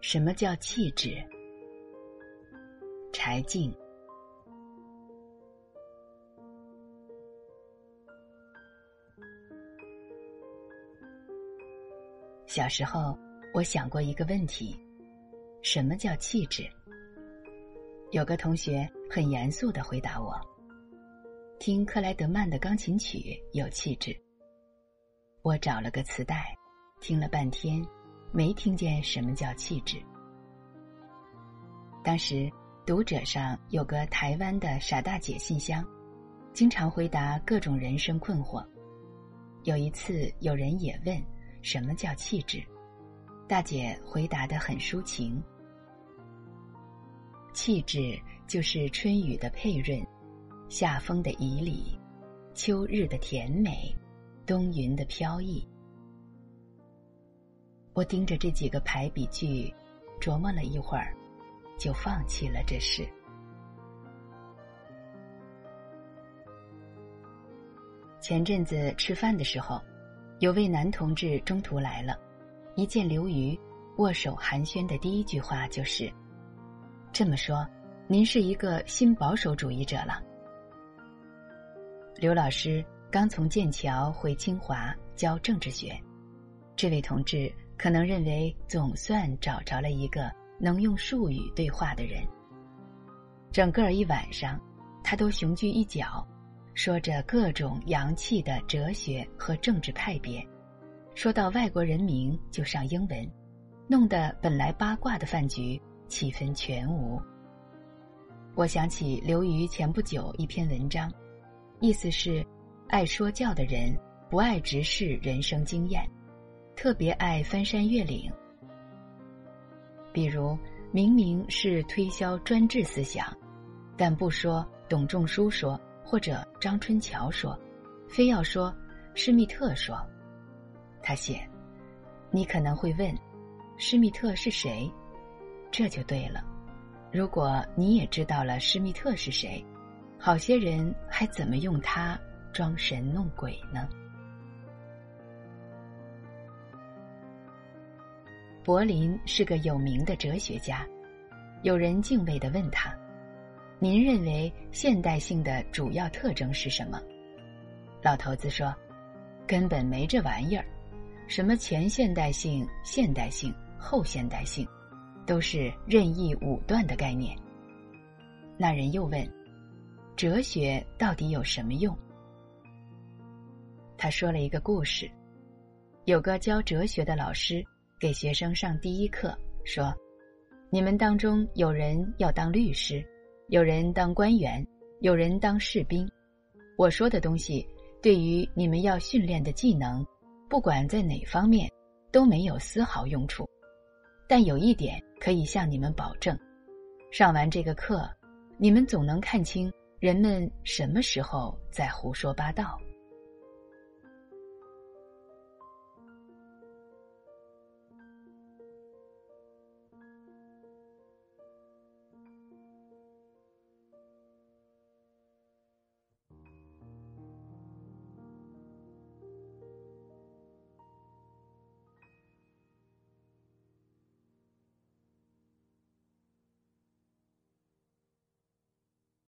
什么叫气质？柴静。小时候，我想过一个问题：什么叫气质？有个同学很严肃的回答我：“听克莱德曼的钢琴曲有气质。”我找了个磁带，听了半天，没听见什么叫气质。当时读者上有个台湾的傻大姐信箱，经常回答各种人生困惑。有一次，有人也问。什么叫气质？大姐回答的很抒情。气质就是春雨的佩润，夏风的旖旎，秋日的甜美，冬云的飘逸。我盯着这几个排比句，琢磨了一会儿，就放弃了这事。前阵子吃饭的时候。有位男同志中途来了，一见刘瑜，握手寒暄的第一句话就是：“这么说，您是一个新保守主义者了。”刘老师刚从剑桥回清华教政治学，这位同志可能认为总算找着了一个能用术语对话的人。整个一晚上，他都雄踞一角。说着各种洋气的哲学和政治派别，说到外国人名就上英文，弄得本来八卦的饭局气氛全无。我想起刘瑜前不久一篇文章，意思是，爱说教的人不爱直视人生经验，特别爱翻山越岭。比如明明是推销专制思想，但不说董仲舒说。或者张春桥说，非要说施密特说。他写，你可能会问，施密特是谁？这就对了。如果你也知道了施密特是谁，好些人还怎么用它装神弄鬼呢？柏林是个有名的哲学家，有人敬畏的问他。您认为现代性的主要特征是什么？老头子说：“根本没这玩意儿，什么前现代性、现代性、后现代性，都是任意武断的概念。”那人又问：“哲学到底有什么用？”他说了一个故事：有个教哲学的老师给学生上第一课，说：“你们当中有人要当律师。”有人当官员，有人当士兵。我说的东西，对于你们要训练的技能，不管在哪方面，都没有丝毫用处。但有一点可以向你们保证：上完这个课，你们总能看清人们什么时候在胡说八道。